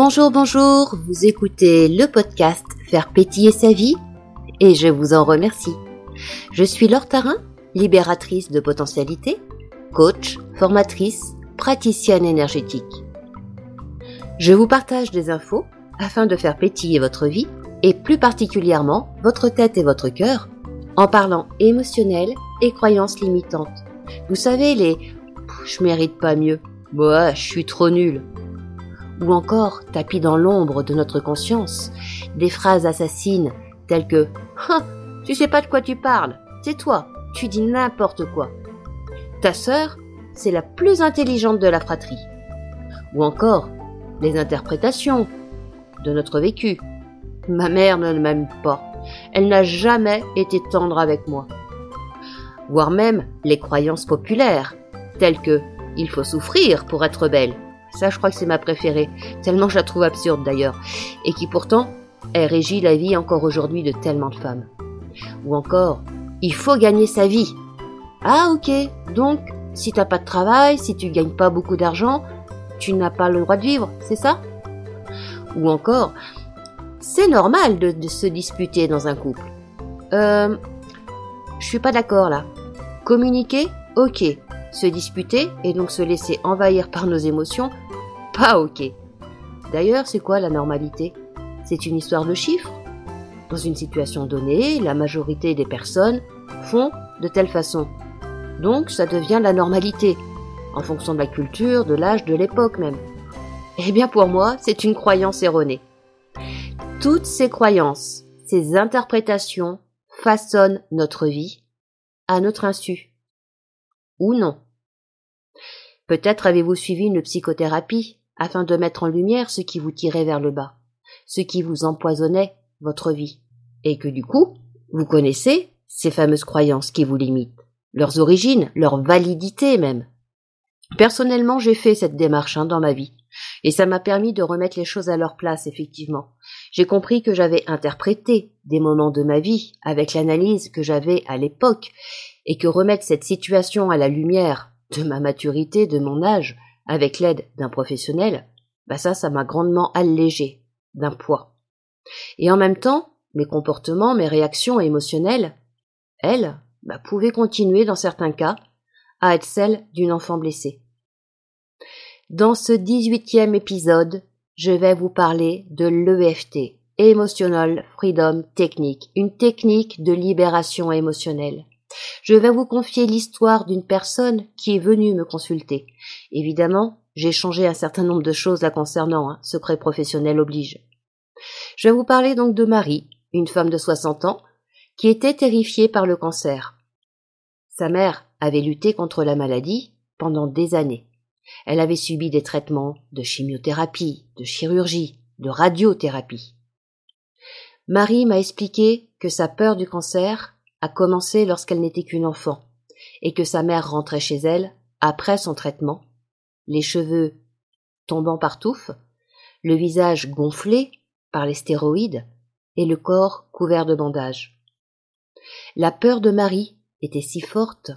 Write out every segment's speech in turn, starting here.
Bonjour, bonjour, vous écoutez le podcast Faire pétiller sa vie et je vous en remercie. Je suis Laure Tarin, libératrice de potentialité, coach, formatrice, praticienne énergétique. Je vous partage des infos afin de faire pétiller votre vie et plus particulièrement votre tête et votre cœur en parlant émotionnel et croyances limitantes. Vous savez les je mérite pas mieux, moi je suis trop nul ou encore tapis dans l'ombre de notre conscience, des phrases assassines telles que ah, tu sais pas de quoi tu parles, c'est toi, tu dis n'importe quoi. Ta sœur, c'est la plus intelligente de la fratrie. Ou encore les interprétations de notre vécu. Ma mère ne m'aime pas. Elle n'a jamais été tendre avec moi. Voire même les croyances populaires, telles que il faut souffrir pour être belle ça, je crois que c'est ma préférée, tellement je la trouve absurde d'ailleurs, et qui pourtant, elle régit la vie encore aujourd'hui de tellement de femmes. Ou encore, il faut gagner sa vie. Ah ok, donc si t'as pas de travail, si tu gagnes pas beaucoup d'argent, tu n'as pas le droit de vivre, c'est ça? Ou encore, c'est normal de, se disputer dans un couple. Euh, je suis pas d'accord là. Communiquer, ok. Se disputer et donc se laisser envahir par nos émotions, pas ok. D'ailleurs, c'est quoi la normalité? C'est une histoire de chiffres. Dans une situation donnée, la majorité des personnes font de telle façon. Donc ça devient la normalité, en fonction de la culture, de l'âge, de l'époque même. Eh bien pour moi, c'est une croyance erronée. Toutes ces croyances, ces interprétations façonnent notre vie à notre insu ou non. Peut-être avez-vous suivi une psychothérapie afin de mettre en lumière ce qui vous tirait vers le bas, ce qui vous empoisonnait votre vie, et que du coup, vous connaissez ces fameuses croyances qui vous limitent, leurs origines, leur validité même. Personnellement, j'ai fait cette démarche hein, dans ma vie, et ça m'a permis de remettre les choses à leur place, effectivement. J'ai compris que j'avais interprété des moments de ma vie avec l'analyse que j'avais à l'époque, et que remettre cette situation à la lumière de ma maturité, de mon âge, avec l'aide d'un professionnel, bah ça, ça m'a grandement allégé d'un poids. Et en même temps, mes comportements, mes réactions émotionnelles, elles, bah, pouvaient continuer dans certains cas à être celles d'une enfant blessée. Dans ce dix-huitième épisode, je vais vous parler de l'EFT, Emotional Freedom Technique, une technique de libération émotionnelle. Je vais vous confier l'histoire d'une personne qui est venue me consulter. Évidemment, j'ai changé un certain nombre de choses la concernant, hein, secret professionnel oblige. Je vais vous parler donc de Marie, une femme de 60 ans, qui était terrifiée par le cancer. Sa mère avait lutté contre la maladie pendant des années. Elle avait subi des traitements de chimiothérapie, de chirurgie, de radiothérapie. Marie m'a expliqué que sa peur du cancer a commencé lorsqu'elle n'était qu'une enfant, et que sa mère rentrait chez elle, après son traitement, les cheveux tombant par touffes, le visage gonflé par les stéroïdes, et le corps couvert de bandages. La peur de Marie était si forte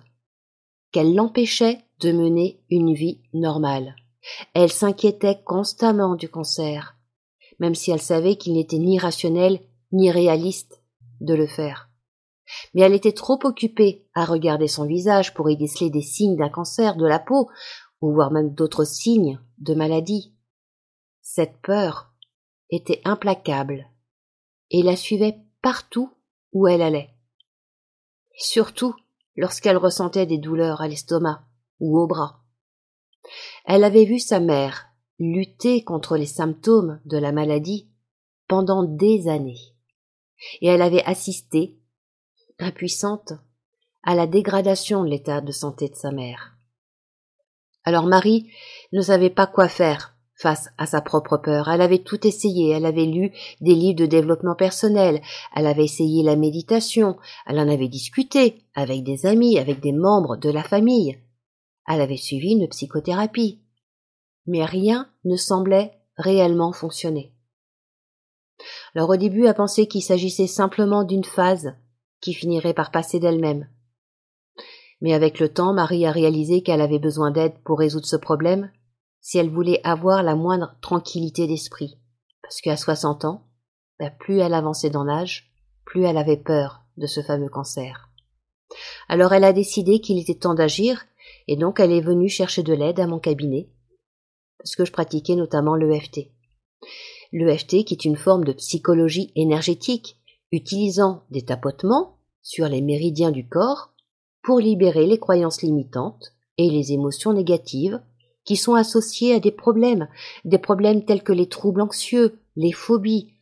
qu'elle l'empêchait de mener une vie normale. Elle s'inquiétait constamment du cancer, même si elle savait qu'il n'était ni rationnel ni réaliste de le faire mais elle était trop occupée à regarder son visage pour y déceler des signes d'un cancer de la peau, ou voire même d'autres signes de maladie. Cette peur était implacable, et la suivait partout où elle allait. Surtout lorsqu'elle ressentait des douleurs à l'estomac ou au bras. Elle avait vu sa mère lutter contre les symptômes de la maladie pendant des années, et elle avait assisté impuissante, à la dégradation de l'état de santé de sa mère. Alors Marie ne savait pas quoi faire face à sa propre peur. Elle avait tout essayé, elle avait lu des livres de développement personnel, elle avait essayé la méditation, elle en avait discuté avec des amis, avec des membres de la famille. Elle avait suivi une psychothérapie. Mais rien ne semblait réellement fonctionner. Alors au début, elle pensé qu'il s'agissait simplement d'une phase qui finirait par passer d'elle-même. Mais avec le temps, Marie a réalisé qu'elle avait besoin d'aide pour résoudre ce problème, si elle voulait avoir la moindre tranquillité d'esprit. Parce qu'à 60 ans, bah, plus elle avançait dans l'âge, plus elle avait peur de ce fameux cancer. Alors elle a décidé qu'il était temps d'agir, et donc elle est venue chercher de l'aide à mon cabinet, parce que je pratiquais notamment l'EFT. L'EFT qui est une forme de psychologie énergétique, utilisant des tapotements sur les méridiens du corps pour libérer les croyances limitantes et les émotions négatives qui sont associées à des problèmes, des problèmes tels que les troubles anxieux, les phobies,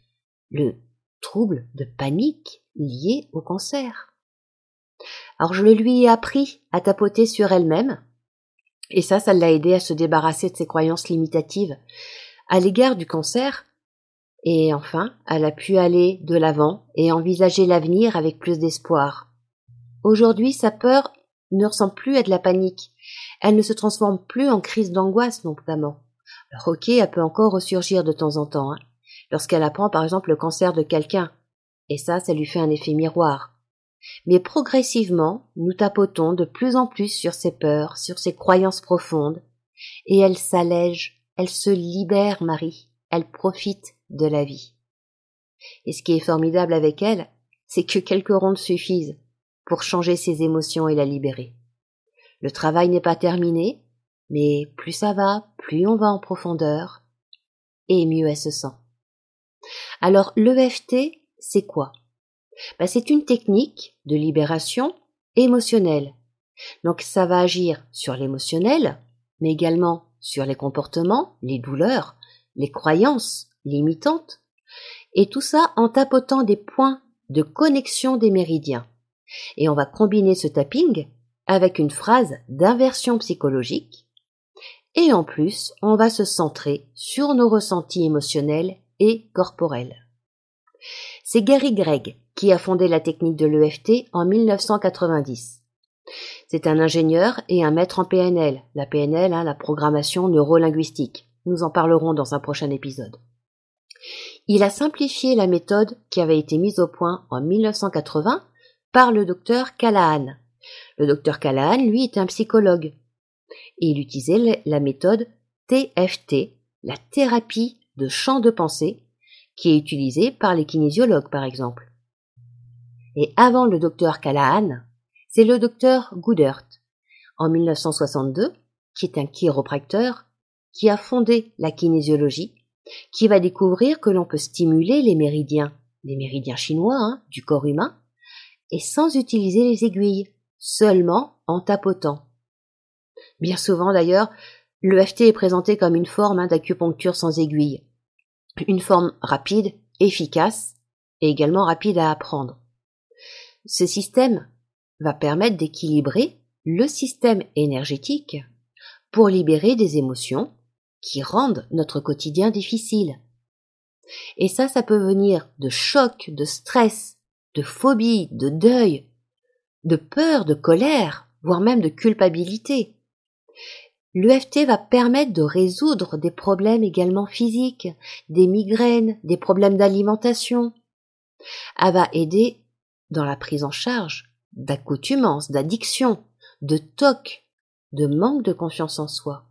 le trouble de panique lié au cancer. Alors je le lui ai appris à tapoter sur elle-même, et ça, ça l'a aidé à se débarrasser de ses croyances limitatives à l'égard du cancer, et enfin, elle a pu aller de l'avant et envisager l'avenir avec plus d'espoir. Aujourd'hui, sa peur ne ressemble plus à de la panique. Elle ne se transforme plus en crise d'angoisse, notamment. Alors, ok, elle peut encore ressurgir de temps en temps, hein, lorsqu'elle apprend par exemple le cancer de quelqu'un. Et ça, ça lui fait un effet miroir. Mais progressivement, nous tapotons de plus en plus sur ses peurs, sur ses croyances profondes, et elle s'allège, elle se libère, Marie, elle profite de la vie. Et ce qui est formidable avec elle, c'est que quelques rondes suffisent pour changer ses émotions et la libérer. Le travail n'est pas terminé, mais plus ça va, plus on va en profondeur, et mieux elle se sent. Alors l'EFT, c'est quoi? Ben, C'est une technique de libération émotionnelle. Donc ça va agir sur l'émotionnel, mais également sur les comportements, les douleurs, les croyances limitantes, et tout ça en tapotant des points de connexion des méridiens. Et on va combiner ce tapping avec une phrase d'inversion psychologique, et en plus on va se centrer sur nos ressentis émotionnels et corporels. C'est Gary Gregg qui a fondé la technique de l'EFT en 1990. C'est un ingénieur et un maître en PNL, la PNL, hein, la programmation neurolinguistique. Nous en parlerons dans un prochain épisode. Il a simplifié la méthode qui avait été mise au point en 1980 par le docteur Callahan. Le docteur Callahan, lui, est un psychologue. Et il utilisait la méthode TFT, la thérapie de champ de pensée, qui est utilisée par les kinésiologues, par exemple. Et avant le docteur Callahan, c'est le docteur Goodert, en 1962, qui est un chiropracteur, qui a fondé la kinésiologie qui va découvrir que l'on peut stimuler les méridiens, les méridiens chinois hein, du corps humain, et sans utiliser les aiguilles, seulement en tapotant. Bien souvent d'ailleurs, l'EFT est présenté comme une forme hein, d'acupuncture sans aiguille, une forme rapide, efficace et également rapide à apprendre. Ce système va permettre d'équilibrer le système énergétique pour libérer des émotions qui rendent notre quotidien difficile. Et ça, ça peut venir de choc, de stress, de phobie, de deuil, de peur, de colère, voire même de culpabilité. L'EFT va permettre de résoudre des problèmes également physiques, des migraines, des problèmes d'alimentation. Elle va aider dans la prise en charge d'accoutumance, d'addiction, de toc, de manque de confiance en soi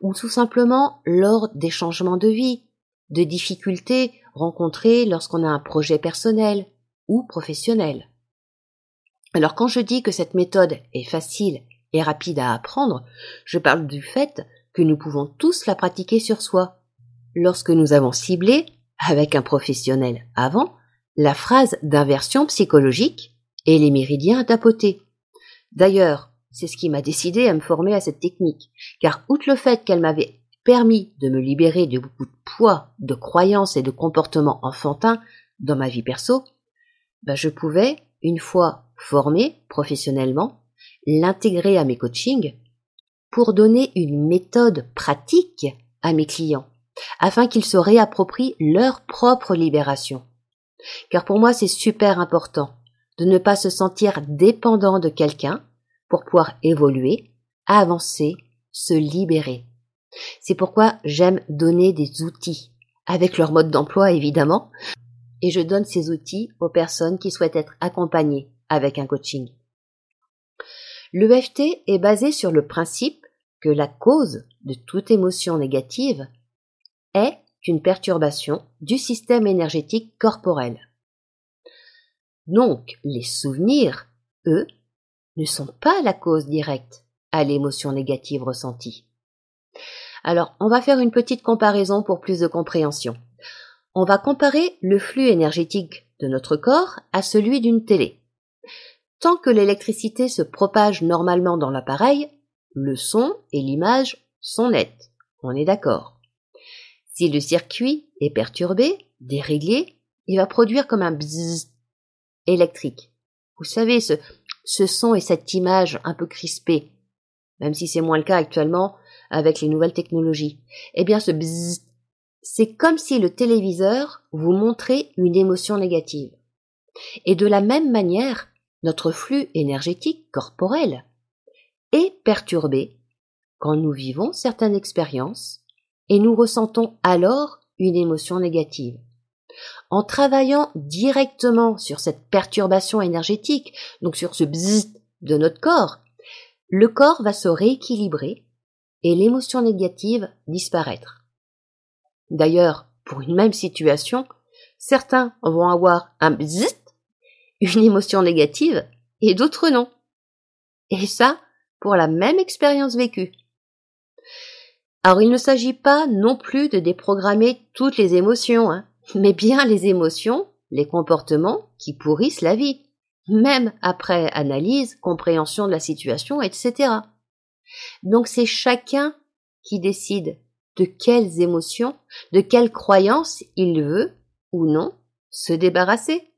ou tout simplement lors des changements de vie, de difficultés rencontrées lorsqu'on a un projet personnel ou professionnel. Alors quand je dis que cette méthode est facile et rapide à apprendre, je parle du fait que nous pouvons tous la pratiquer sur soi. Lorsque nous avons ciblé, avec un professionnel avant, la phrase d'inversion psychologique et les méridiens à tapoter. D'ailleurs, c'est ce qui m'a décidé à me former à cette technique, car outre le fait qu'elle m'avait permis de me libérer de beaucoup de poids, de croyances et de comportements enfantins dans ma vie perso, ben je pouvais, une fois formé professionnellement, l'intégrer à mes coachings pour donner une méthode pratique à mes clients, afin qu'ils se réapproprient leur propre libération. Car pour moi, c'est super important de ne pas se sentir dépendant de quelqu'un, pour pouvoir évoluer, avancer, se libérer. C'est pourquoi j'aime donner des outils, avec leur mode d'emploi évidemment, et je donne ces outils aux personnes qui souhaitent être accompagnées avec un coaching. L'EFT est basé sur le principe que la cause de toute émotion négative est une perturbation du système énergétique corporel. Donc, les souvenirs, eux, ne sont pas la cause directe à l'émotion négative ressentie. Alors, on va faire une petite comparaison pour plus de compréhension. On va comparer le flux énergétique de notre corps à celui d'une télé. Tant que l'électricité se propage normalement dans l'appareil, le son et l'image sont nets. On est d'accord. Si le circuit est perturbé, déréglé, il va produire comme un bzzz électrique. Vous savez, ce, ce son et cette image un peu crispée, même si c'est moins le cas actuellement avec les nouvelles technologies. Eh bien, ce bzzz, c'est comme si le téléviseur vous montrait une émotion négative. Et de la même manière, notre flux énergétique corporel est perturbé quand nous vivons certaines expériences et nous ressentons alors une émotion négative. En travaillant directement sur cette perturbation énergétique, donc sur ce bzzz de notre corps, le corps va se rééquilibrer et l'émotion négative disparaître. D'ailleurs, pour une même situation, certains vont avoir un bzzz, une émotion négative, et d'autres non. Et ça, pour la même expérience vécue. Alors il ne s'agit pas non plus de déprogrammer toutes les émotions, hein, mais bien les émotions, les comportements qui pourrissent la vie, même après analyse, compréhension de la situation, etc. Donc c'est chacun qui décide de quelles émotions, de quelles croyances il veut ou non se débarrasser.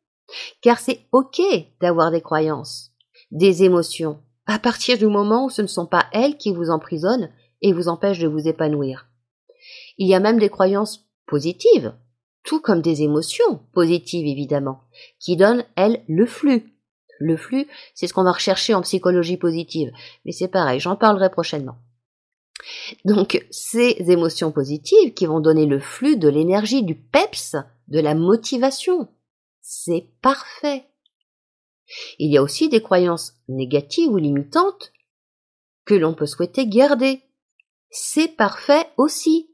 Car c'est ok d'avoir des croyances, des émotions, à partir du moment où ce ne sont pas elles qui vous emprisonnent et vous empêchent de vous épanouir. Il y a même des croyances positives, tout comme des émotions positives évidemment, qui donnent, elles, le flux. Le flux, c'est ce qu'on va rechercher en psychologie positive, mais c'est pareil, j'en parlerai prochainement. Donc, ces émotions positives qui vont donner le flux de l'énergie, du peps, de la motivation, c'est parfait. Il y a aussi des croyances négatives ou limitantes que l'on peut souhaiter garder. C'est parfait aussi.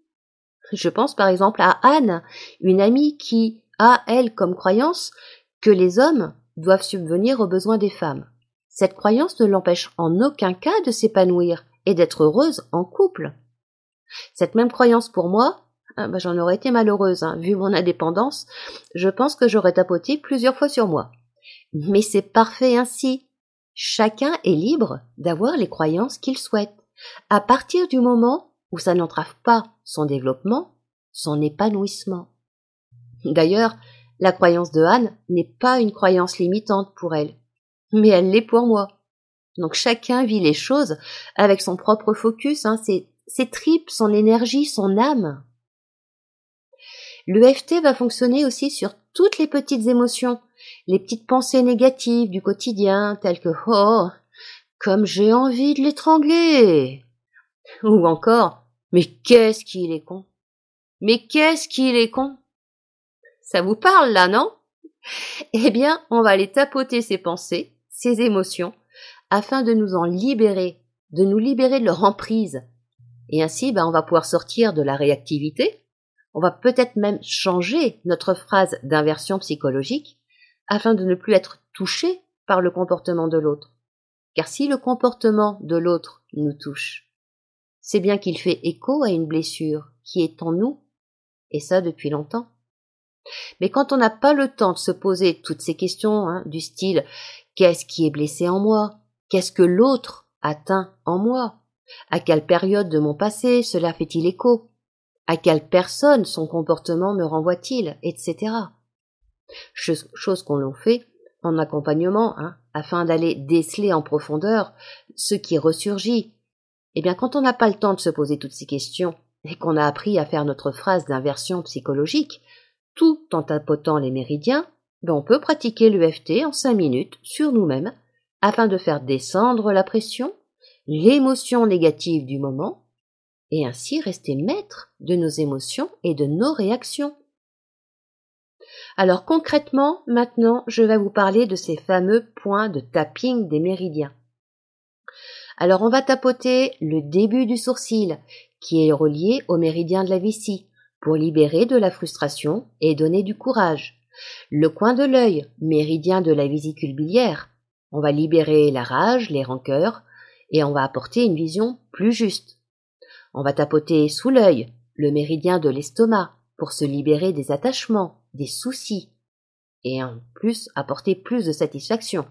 Je pense par exemple à Anne, une amie qui a, elle, comme croyance que les hommes doivent subvenir aux besoins des femmes. Cette croyance ne l'empêche en aucun cas de s'épanouir et d'être heureuse en couple. Cette même croyance pour moi, ah bah, j'en aurais été malheureuse, hein, vu mon indépendance, je pense que j'aurais tapoté plusieurs fois sur moi. Mais c'est parfait ainsi. Chacun est libre d'avoir les croyances qu'il souhaite, à partir du moment où ça n'entrave pas son développement, son épanouissement. D'ailleurs, la croyance de Anne n'est pas une croyance limitante pour elle, mais elle l'est pour moi. Donc chacun vit les choses avec son propre focus, hein, ses, tripes, son énergie, son âme. L'EFT va fonctionner aussi sur toutes les petites émotions, les petites pensées négatives du quotidien, telles que Oh, comme j'ai envie de l'étrangler ou encore Mais qu'est-ce qu'il est con? Mais qu'est-ce qu'il est con? Ça vous parle là, non? Eh bien, on va aller tapoter ces pensées, ces émotions, afin de nous en libérer, de nous libérer de leur emprise. Et ainsi, ben, on va pouvoir sortir de la réactivité, on va peut-être même changer notre phrase d'inversion psychologique afin de ne plus être touché par le comportement de l'autre. Car si le comportement de l'autre nous touche, c'est bien qu'il fait écho à une blessure qui est en nous, et ça depuis longtemps. Mais quand on n'a pas le temps de se poser toutes ces questions hein, du style qu'est-ce qui est blessé en moi? Qu'est-ce que l'autre atteint en moi? À quelle période de mon passé cela fait-il écho? À quelle personne son comportement me renvoie-t-il Etc. Chose, qu'on l'on fait en accompagnement, hein, afin d'aller déceler en profondeur ce qui ressurgit. Eh bien, quand on n'a pas le temps de se poser toutes ces questions et qu'on a appris à faire notre phrase d'inversion psychologique, tout en tapotant les méridiens, ben on peut pratiquer l'EFT en cinq minutes sur nous-mêmes afin de faire descendre la pression, l'émotion négative du moment, et ainsi rester maître de nos émotions et de nos réactions. Alors concrètement, maintenant, je vais vous parler de ces fameux points de tapping des méridiens. Alors on va tapoter le début du sourcil, qui est relié au méridien de la vessie, pour libérer de la frustration et donner du courage. Le coin de l'œil, méridien de la vésicule biliaire. On va libérer la rage, les rancœurs, et on va apporter une vision plus juste. On va tapoter sous l'œil, le méridien de l'estomac, pour se libérer des attachements, des soucis, et en plus apporter plus de satisfaction.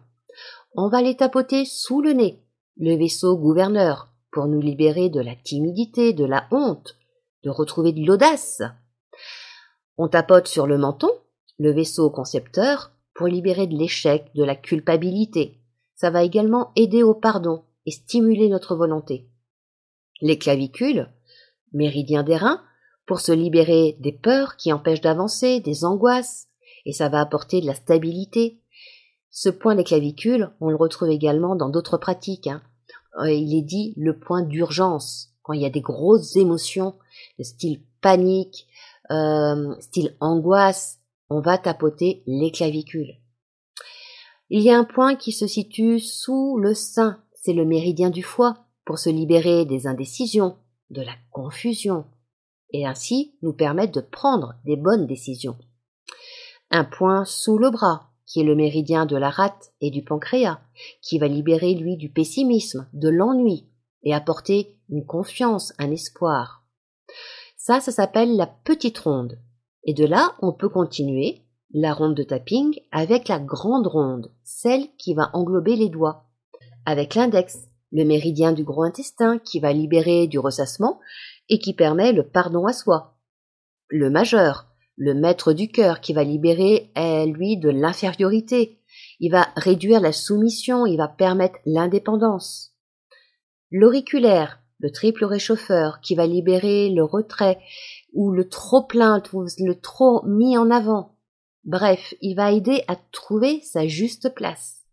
On va les tapoter sous le nez, le vaisseau gouverneur, pour nous libérer de la timidité, de la honte, de retrouver de l'audace. On tapote sur le menton, le vaisseau concepteur, pour libérer de l'échec, de la culpabilité. Ça va également aider au pardon et stimuler notre volonté. Les clavicules, méridien des reins, pour se libérer des peurs qui empêchent d'avancer, des angoisses, et ça va apporter de la stabilité. Ce point des clavicules, on le retrouve également dans d'autres pratiques. Hein. Euh, il est dit le point d'urgence, quand il y a des grosses émotions, style panique, euh, style angoisse, on va tapoter les clavicules. Il y a un point qui se situe sous le sein, c'est le méridien du foie, pour se libérer des indécisions, de la confusion, et ainsi nous permettre de prendre des bonnes décisions. Un point sous le bras, qui est le méridien de la rate et du pancréas, qui va libérer lui du pessimisme, de l'ennui, et apporter une confiance, un espoir. Ça, ça s'appelle la petite ronde. Et de là, on peut continuer la ronde de tapping avec la grande ronde, celle qui va englober les doigts, avec l'index, le méridien du gros intestin qui va libérer du ressassement et qui permet le pardon à soi. Le majeur, le maître du cœur qui va libérer, lui, de l'infériorité. Il va réduire la soumission, il va permettre l'indépendance. L'auriculaire, le triple réchauffeur qui va libérer le retrait ou le trop plein, le trop mis en avant. Bref, il va aider à trouver sa juste place.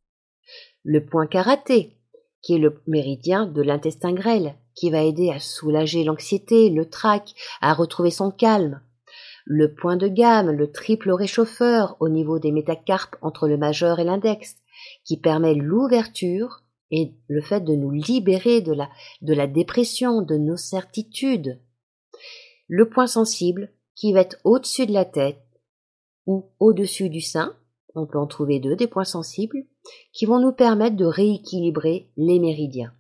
Le point karaté, qui est le méridien de l'intestin grêle, qui va aider à soulager l'anxiété, le trac, à retrouver son calme. Le point de gamme, le triple réchauffeur au niveau des métacarpes entre le majeur et l'index, qui permet l'ouverture et le fait de nous libérer de la, de la dépression, de nos certitudes. Le point sensible, qui va être au-dessus de la tête ou au-dessus du sein, on peut en trouver deux, des points sensibles, qui vont nous permettre de rééquilibrer les méridiens.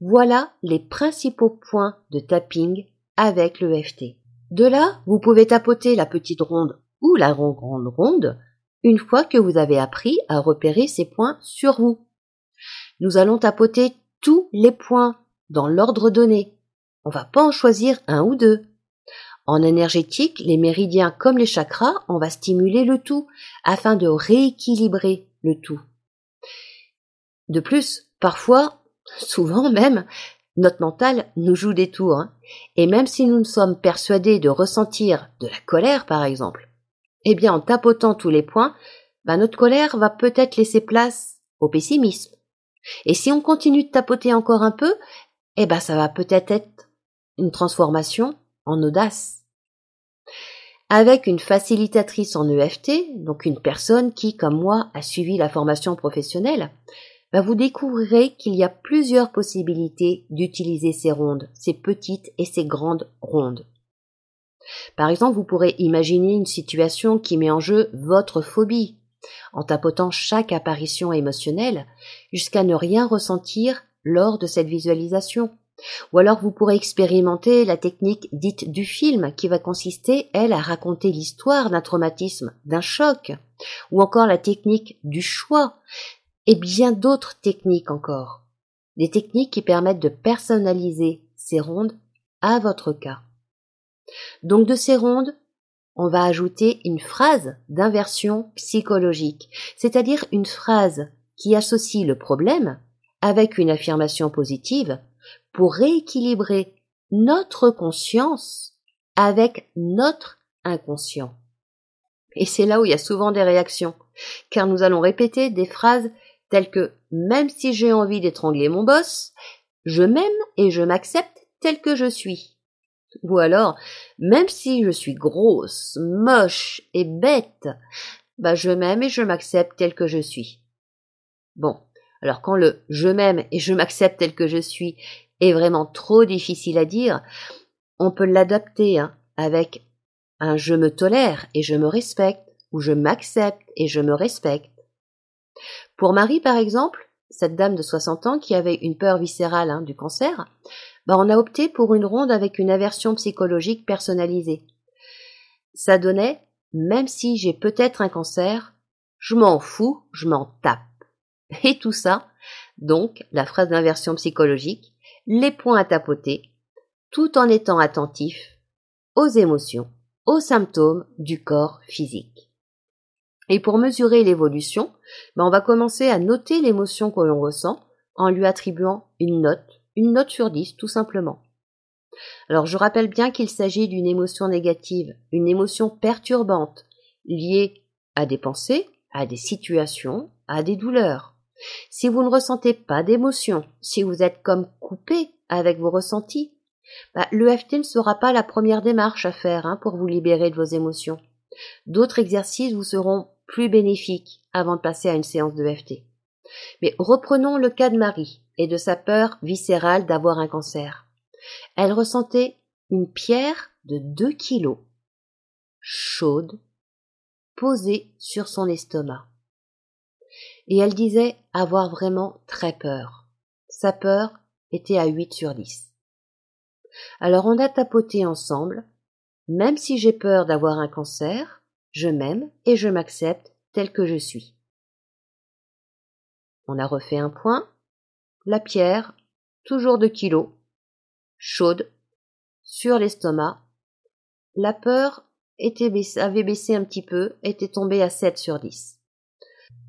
Voilà les principaux points de tapping avec le FT. De là, vous pouvez tapoter la petite ronde ou la grande ronde une fois que vous avez appris à repérer ces points sur vous. Nous allons tapoter tous les points dans l'ordre donné. On va pas en choisir un ou deux. En énergétique, les méridiens comme les chakras, on va stimuler le tout afin de rééquilibrer le tout. De plus, parfois, souvent même, notre mental nous joue des tours. Hein. Et même si nous ne sommes persuadés de ressentir de la colère, par exemple, eh bien, en tapotant tous les points, bah, notre colère va peut-être laisser place au pessimisme. Et si on continue de tapoter encore un peu, eh ben, ça va peut-être être une transformation en audace. Avec une facilitatrice en EFT, donc une personne qui, comme moi, a suivi la formation professionnelle, bah, vous découvrirez qu'il y a plusieurs possibilités d'utiliser ces rondes, ces petites et ces grandes rondes. Par exemple, vous pourrez imaginer une situation qui met en jeu votre phobie, en tapotant chaque apparition émotionnelle jusqu'à ne rien ressentir lors de cette visualisation. Ou alors vous pourrez expérimenter la technique dite du film qui va consister, elle, à raconter l'histoire d'un traumatisme, d'un choc, ou encore la technique du choix, et bien d'autres techniques encore. Des techniques qui permettent de personnaliser ces rondes à votre cas. Donc de ces rondes, on va ajouter une phrase d'inversion psychologique, c'est-à-dire une phrase qui associe le problème avec une affirmation positive pour rééquilibrer notre conscience avec notre inconscient. Et c'est là où il y a souvent des réactions, car nous allons répéter des phrases telles que même si j'ai envie d'étrangler mon boss, je m'aime et je m'accepte tel que je suis. Ou alors, même si je suis grosse, moche et bête, bah je m'aime et je m'accepte tel que je suis. Bon, Alors quand le je m'aime et je m'accepte tel que je suis est vraiment trop difficile à dire, on peut l'adapter hein, avec un je me tolère et je me respecte ou je m'accepte et je me respecte. Pour Marie, par exemple, cette dame de 60 ans qui avait une peur viscérale hein, du cancer, bah on a opté pour une ronde avec une aversion psychologique personnalisée. Ça donnait, même si j'ai peut-être un cancer, je m'en fous, je m'en tape. Et tout ça, donc la phrase d'inversion psychologique, les points à tapoter, tout en étant attentif aux émotions, aux symptômes du corps physique. Et pour mesurer l'évolution, ben on va commencer à noter l'émotion que l'on ressent en lui attribuant une note, une note sur 10 tout simplement. Alors je rappelle bien qu'il s'agit d'une émotion négative, une émotion perturbante, liée à des pensées, à des situations, à des douleurs. Si vous ne ressentez pas d'émotion, si vous êtes comme coupé avec vos ressentis, bah, l'EFT ne sera pas la première démarche à faire hein, pour vous libérer de vos émotions. D'autres exercices vous seront plus bénéfiques avant de passer à une séance d'EFT. Mais reprenons le cas de Marie et de sa peur viscérale d'avoir un cancer. Elle ressentait une pierre de 2 kilos, chaude, posée sur son estomac. Et elle disait avoir vraiment très peur. Sa peur était à 8 sur 10. Alors on a tapoté ensemble. Même si j'ai peur d'avoir un cancer, je m'aime et je m'accepte tel que je suis. On a refait un point. La pierre, toujours de kilos, chaude, sur l'estomac. La peur avait baissé un petit peu, était tombée à 7 sur 10.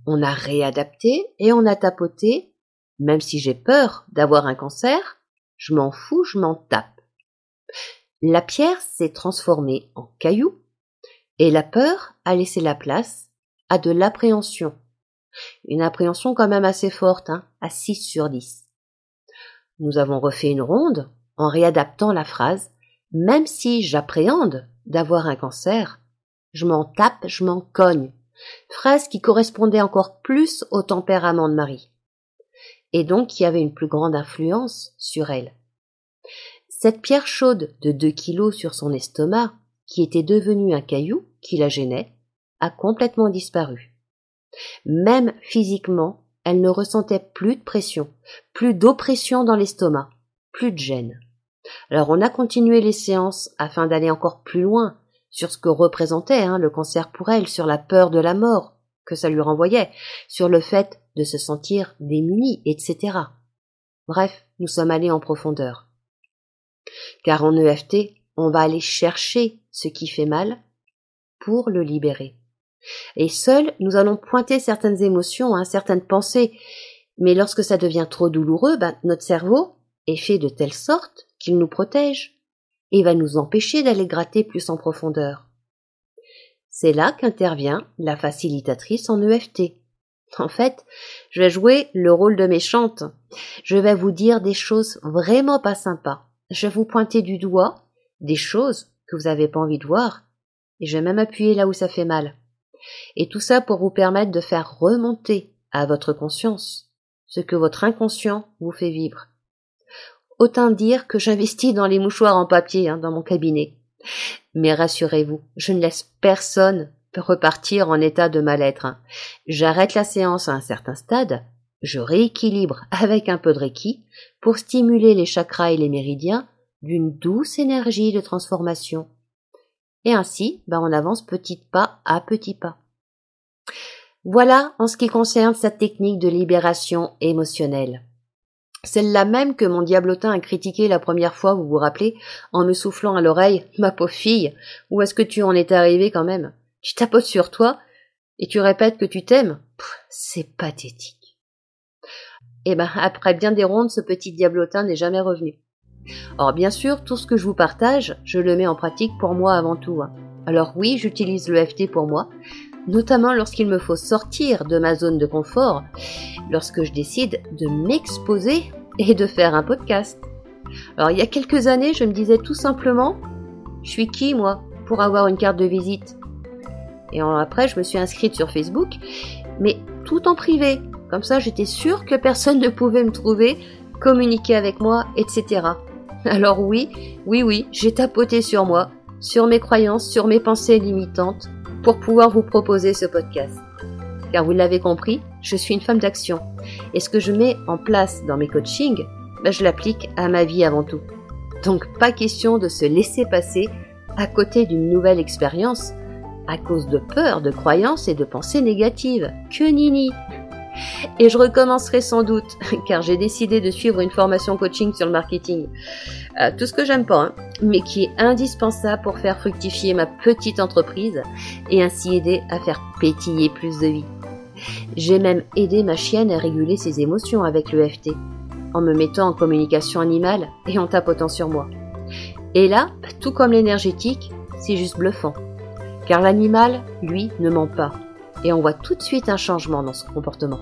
On a réadapté et on a tapoté. Même si j'ai peur d'avoir un cancer, je m'en fous, je m'en tape. La pierre s'est transformée en caillou et la peur a laissé la place à de l'appréhension. Une appréhension quand même assez forte, hein, à 6 sur 10. Nous avons refait une ronde en réadaptant la phrase Même si j'appréhende d'avoir un cancer, je m'en tape, je m'en cogne. Phrase qui correspondait encore plus au tempérament de Marie. Et donc qui avait une plus grande influence sur elle. Cette pierre chaude de deux kilos sur son estomac, qui était devenue un caillou qui la gênait, a complètement disparu. Même physiquement, elle ne ressentait plus de pression, plus d'oppression dans l'estomac, plus de gêne. Alors on a continué les séances afin d'aller encore plus loin sur ce que représentait hein, le cancer pour elle, sur la peur de la mort que ça lui renvoyait, sur le fait de se sentir démunie, etc. Bref, nous sommes allés en profondeur. Car en EFT, on va aller chercher ce qui fait mal pour le libérer. Et seul, nous allons pointer certaines émotions, hein, certaines pensées. Mais lorsque ça devient trop douloureux, ben, notre cerveau est fait de telle sorte qu'il nous protège et va nous empêcher d'aller gratter plus en profondeur. C'est là qu'intervient la facilitatrice en EFT. En fait, je vais jouer le rôle de méchante. Je vais vous dire des choses vraiment pas sympas je vais vous pointer du doigt des choses que vous n'avez pas envie de voir, et je vais même appuyer là où ça fait mal. Et tout ça pour vous permettre de faire remonter à votre conscience ce que votre inconscient vous fait vivre. Autant dire que j'investis dans les mouchoirs en papier hein, dans mon cabinet. Mais rassurez-vous, je ne laisse personne repartir en état de mal-être. Hein. J'arrête la séance à un certain stade, je rééquilibre avec un peu de Reiki pour stimuler les chakras et les méridiens d'une douce énergie de transformation. Et ainsi, ben, on avance petit pas à petit pas. Voilà en ce qui concerne cette technique de libération émotionnelle. Celle-là même que mon diablotin a critiqué la première fois, vous vous rappelez, en me soufflant à l'oreille, ma pauvre fille, où est-ce que tu en es arrivé quand même? Tu tapotes sur toi et tu répètes que tu t'aimes? C'est pathétique. Eh ben, après bien des rondes, ce petit diablotin n'est jamais revenu. Or, bien sûr, tout ce que je vous partage, je le mets en pratique pour moi avant tout. Hein. Alors oui, j'utilise le FT pour moi, notamment lorsqu'il me faut sortir de ma zone de confort, lorsque je décide de m'exposer et de faire un podcast. Alors, il y a quelques années, je me disais tout simplement, je suis qui, moi, pour avoir une carte de visite? Et après, je me suis inscrite sur Facebook, mais tout en privé, Comme ça, j'étais sûre que personne ne pouvait me trouver, communiquer avec moi, etc. Alors oui, oui, oui, j'ai tapoté sur moi, sur mes croyances, sur mes pensées limitantes, pour pouvoir vous proposer ce podcast. Car vous l'avez compris, je suis une femme d'action. Et ce que je mets en place dans mes coachings, ben, je l'applique à ma vie avant tout. Donc pas question de se laisser passer à côté d'une nouvelle expérience à cause de peur, de croyances et de pensées négatives. Que nini Et je recommencerai sans doute, car j'ai décidé de suivre une formation coaching sur le marketing. Euh, tout ce que j'aime pas, hein, mais qui est indispensable pour faire fructifier ma petite entreprise et ainsi aider à faire pétiller plus de vie. J'ai même aidé ma chienne à réguler ses émotions avec l'EFT, en me mettant en communication animale et en tapotant sur moi. Et là, tout comme l'énergétique, c'est juste bluffant. Car l'animal, lui, ne ment pas. Et on voit tout de suite un changement dans son comportement.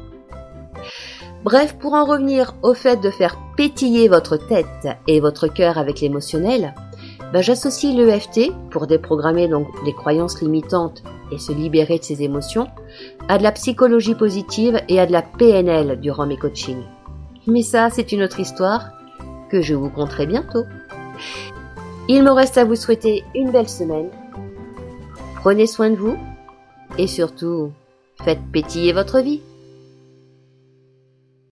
Bref, pour en revenir au fait de faire pétiller votre tête et votre cœur avec l'émotionnel, ben j'associe l'EFT pour déprogrammer les croyances limitantes et se libérer de ses émotions à de la psychologie positive et à de la PNL durant mes coachings. Mais ça, c'est une autre histoire que je vous conterai bientôt. Il me reste à vous souhaiter une belle semaine Prenez soin de vous et surtout, faites pétiller votre vie.